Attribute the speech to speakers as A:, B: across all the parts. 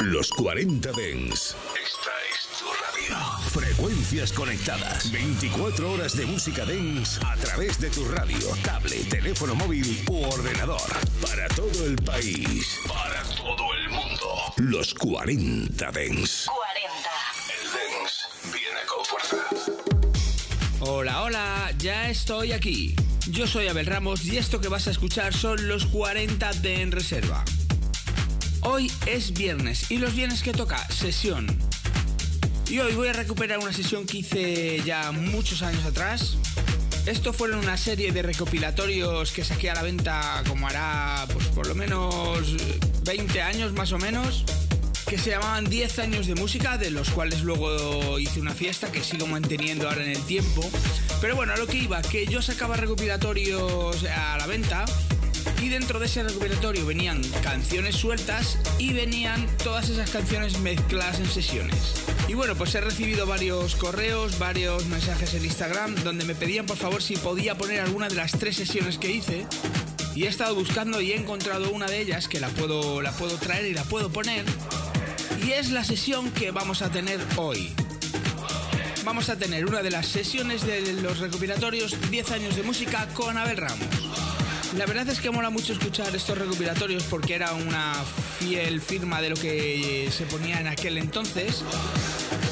A: Los 40 Dens. Esta es tu radio. Frecuencias conectadas. 24 horas de música Dens a través de tu radio, tablet, teléfono móvil u ordenador. Para todo el país. Para todo el mundo. Los 40 Dens.
B: 40.
A: El Dens viene con fuerza.
C: Hola, hola, ya estoy aquí. Yo soy Abel Ramos y esto que vas a escuchar son los 40 de En Reserva. Hoy es viernes y los viernes que toca sesión. Y hoy voy a recuperar una sesión que hice ya muchos años atrás. Esto fueron una serie de recopilatorios que saqué a la venta como hará pues por lo menos 20 años más o menos que se llamaban 10 años de música, de los cuales luego hice una fiesta que sigo manteniendo ahora en el tiempo. Pero bueno, a lo que iba, que yo sacaba recopilatorios a la venta y dentro de ese recopilatorio venían canciones sueltas y venían todas esas canciones mezcladas en sesiones. Y bueno, pues he recibido varios correos, varios mensajes en Instagram donde me pedían por favor si podía poner alguna de las tres sesiones que hice. Y he estado buscando y he encontrado una de ellas que la puedo, la puedo traer y la puedo poner. Y es la sesión que vamos a tener hoy. Vamos a tener una de las sesiones de los recopilatorios 10 años de música con Abel Ramos. La verdad es que mola mucho escuchar estos recopilatorios porque era una fiel firma de lo que se ponía en aquel entonces.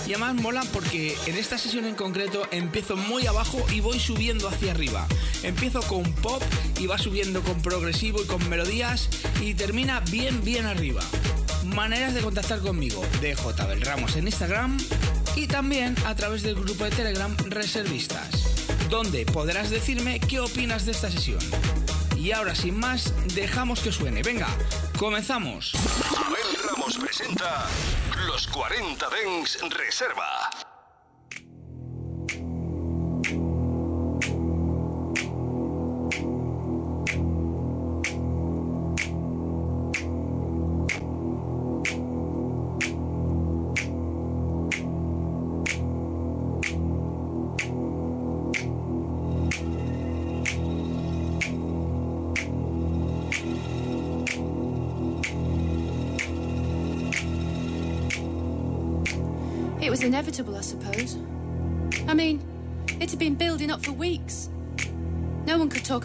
C: Y además mola porque en esta sesión en concreto empiezo muy abajo y voy subiendo hacia arriba. Empiezo con pop y va subiendo con progresivo y con melodías y termina bien bien arriba. Maneras de contactar conmigo de J. Ramos en Instagram y también a través del grupo de Telegram Reservistas, donde podrás decirme qué opinas de esta sesión. Y ahora sin más, dejamos que suene. Venga, comenzamos.
A: Abel Ramos presenta Los 40 Dens Reserva.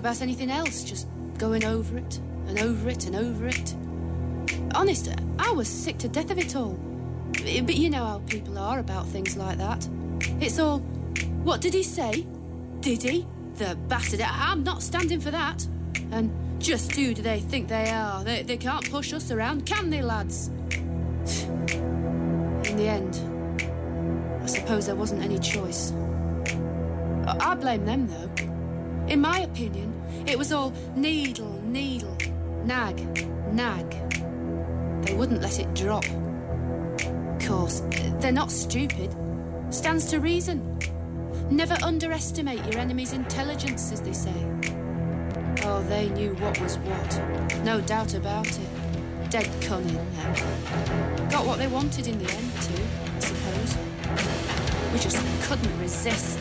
D: About anything else, just going over it and over it and over it. Honest, I was sick to death of it all. But you know how people are about things like that. It's all, what did he say? Did he? The bastard. I'm not standing for that. And just who do they think they are? They, they can't push us around, can they, lads? In the end, I suppose there wasn't any choice. I I blame them, though. In my opinion, it was all needle, needle, nag, nag. They wouldn't let it drop. Of course, they're not stupid. Stands to reason. Never underestimate your enemy's intelligence, as they say. Oh, they knew what was what. No doubt about it. Dead cunning, them. Got what they wanted in the end, too, I suppose. We just couldn't resist.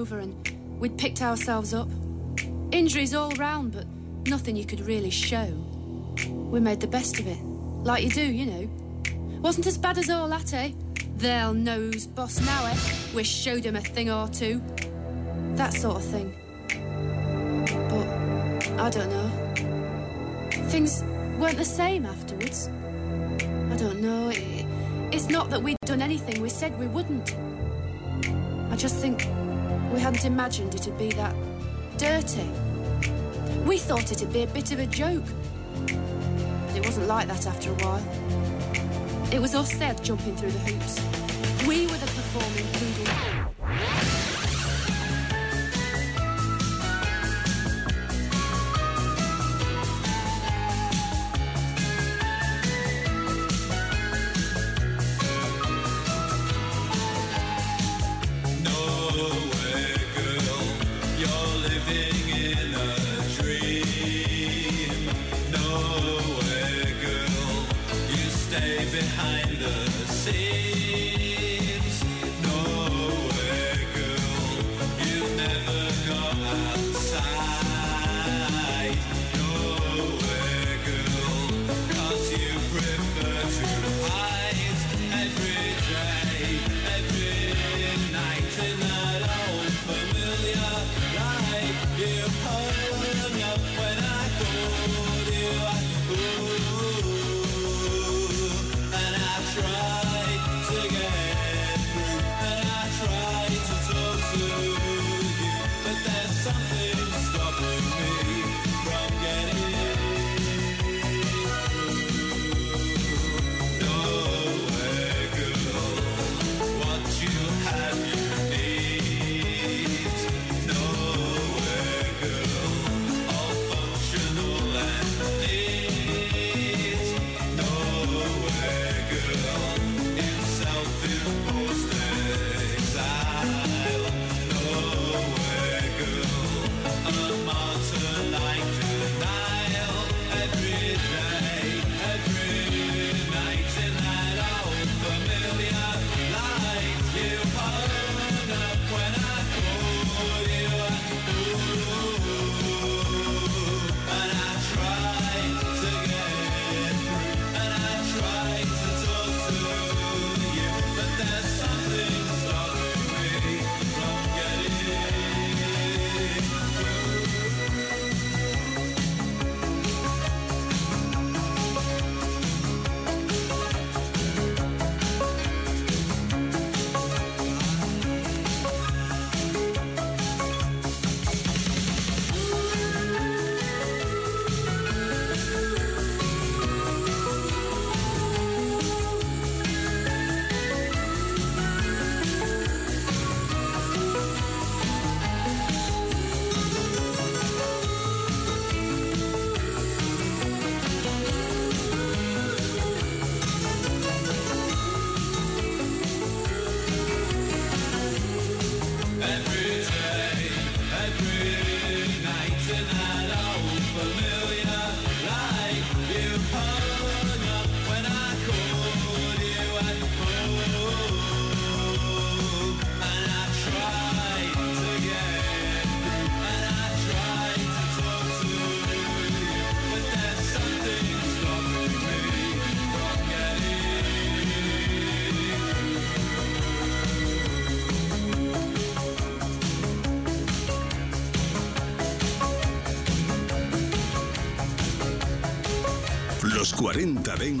D: Over and we'd picked ourselves up, injuries all round, but nothing you could really show. We made the best of it, like you do, you know. Wasn't as bad as all that, eh? They'll nose boss now, eh? We showed him a thing or two. That sort of thing. But, I don't know. Things weren't the same afterwards. I don't know. It, It's not that we'd done anything we said we wouldn't. I just think we hadn't imagined it'd be that dirty. We thought it'd be a bit of a joke. But it wasn't like that after a while. It was us there jumping through the hoops. We were the performing poodle.
A: Los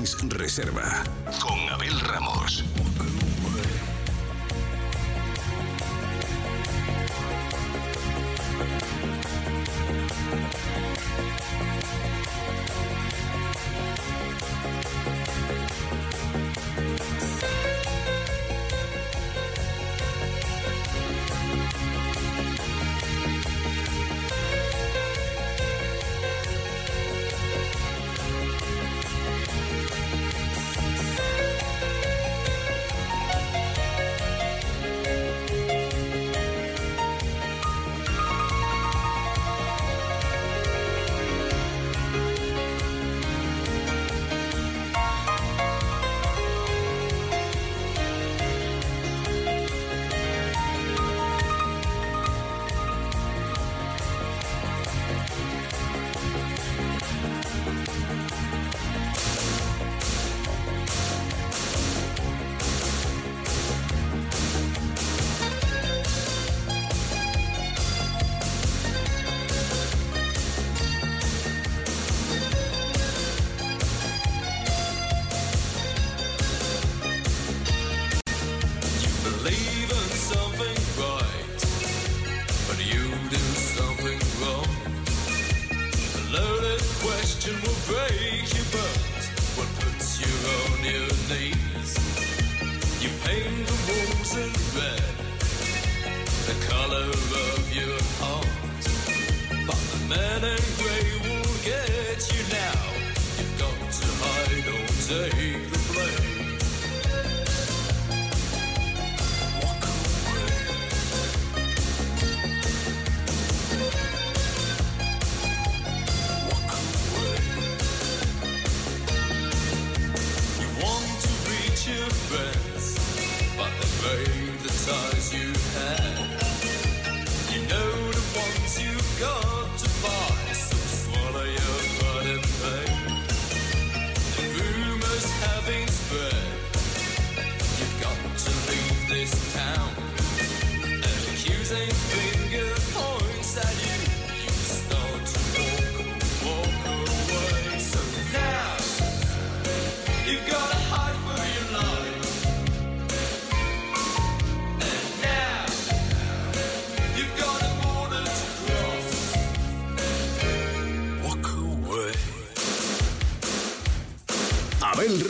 A: 40 Dens Reserva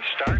B: De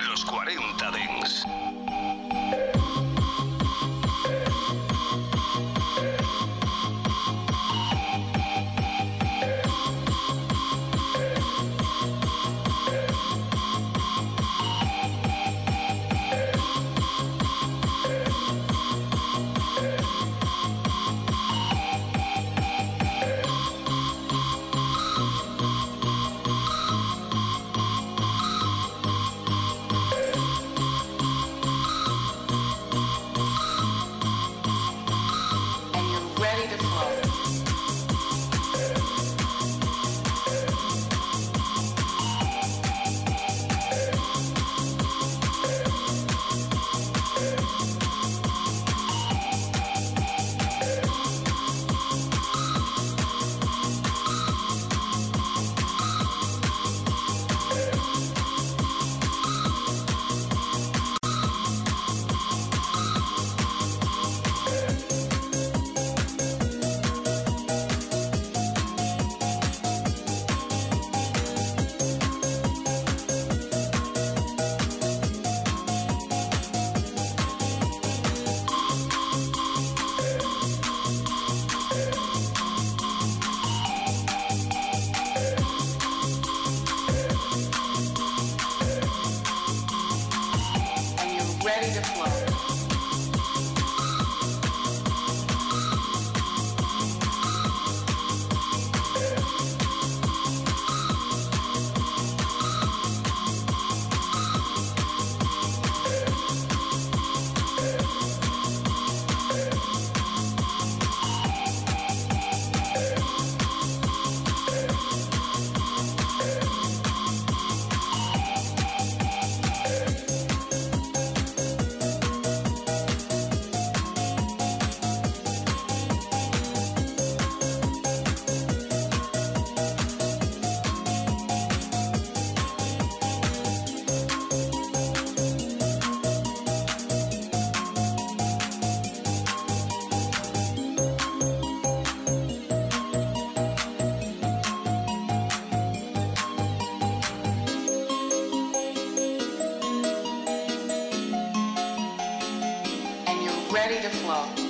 B: ready to flow.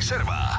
B: Reserva.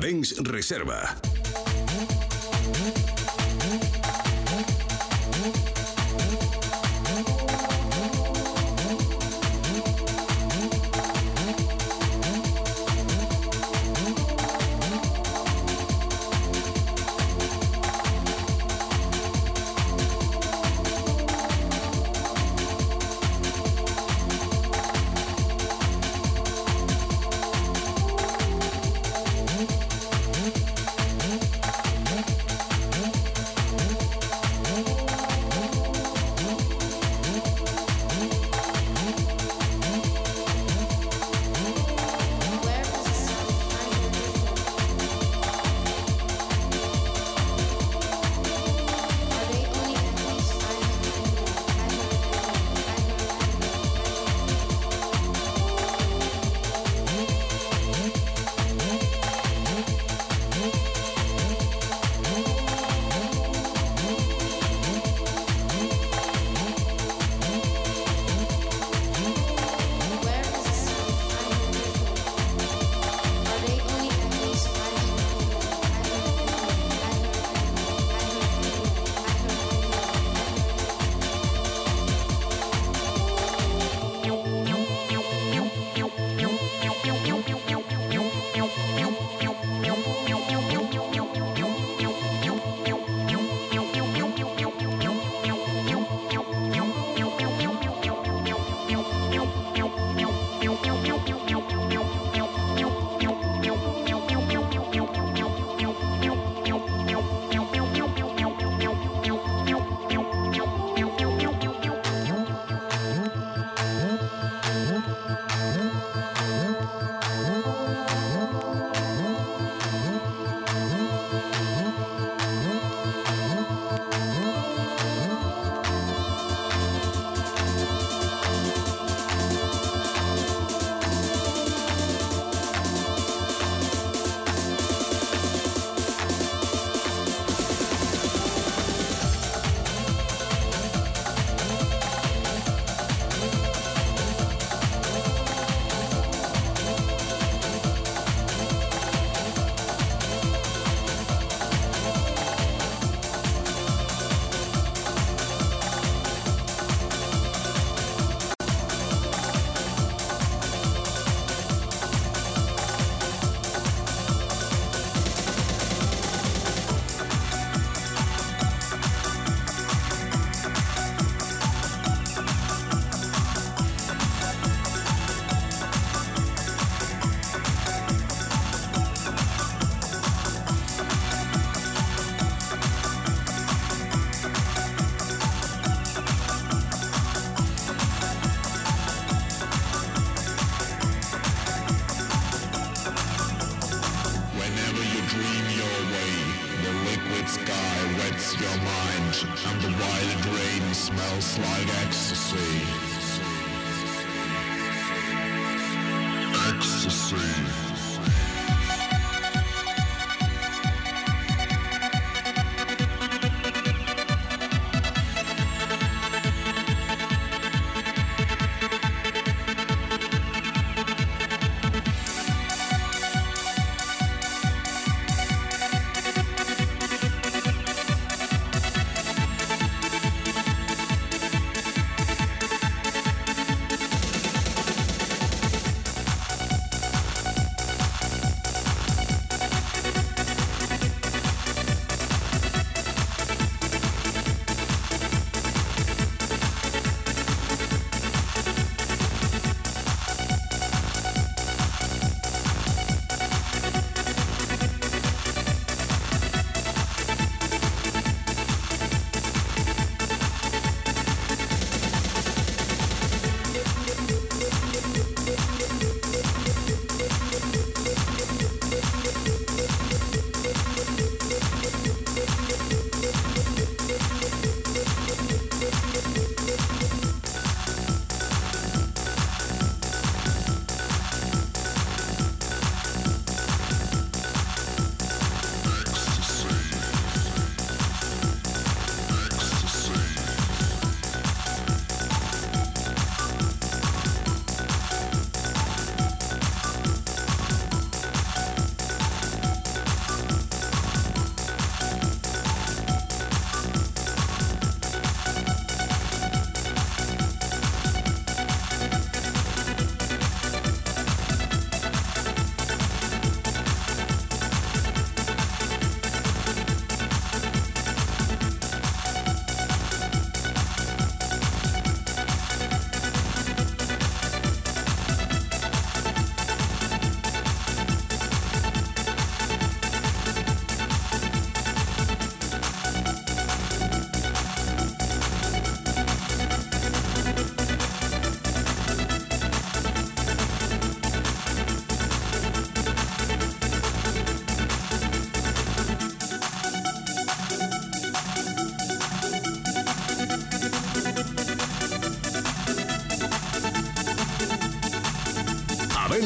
B: Dens Reserva.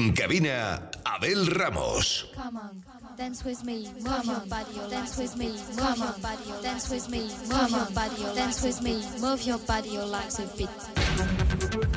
B: En cabina, Abel Ramos.
E: Come on, dance with me, move your body, dance with me, move your body, dance with me, move your body, dance with me, move your body, like a beat.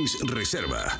B: 40 Dens Reserva.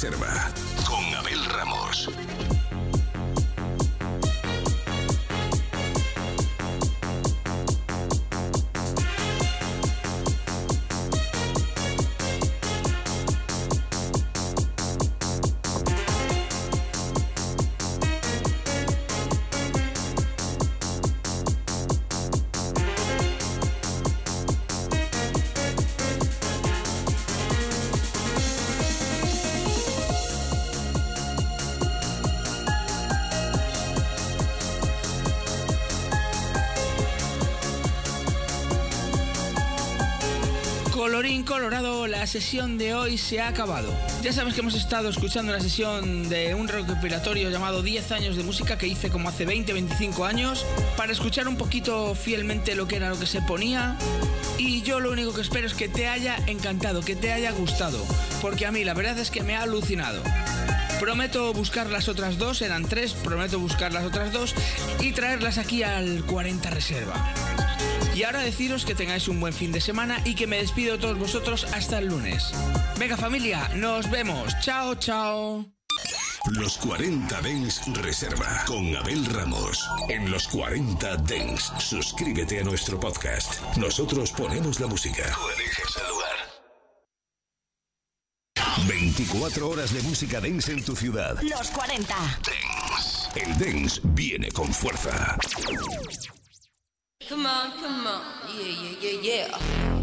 B: Reserva. Con Abel Ramos.
C: Sesión de hoy se ha acabado. Ya sabes que hemos estado escuchando una sesión de un recopilatorio llamado 10 años de música que hice como hace 20, 25 años para escuchar un poquito fielmente lo que era lo que se ponía. Y yo lo único que espero es que te haya encantado, que te haya gustado, porque a mí la verdad es que me ha alucinado. Prometo buscar las otras dos, eran tres, prometo buscar las otras dos y traerlas aquí al 40 Reserva. Y ahora deciros que tengáis un buen fin de semana y que me despido de todos vosotros hasta el lunes. Venga familia, nos vemos. Chao, chao.
B: Los 40 Dens Reserva con Abel Ramos. En los 40 Dens, suscríbete a nuestro podcast. Nosotros ponemos la música. Tú eliges el lugar. 24 horas de música dance en tu ciudad.
F: Los 40.
B: Dance. El dance viene con fuerza.
A: Come on, come on. Yeah, yeah, yeah, yeah.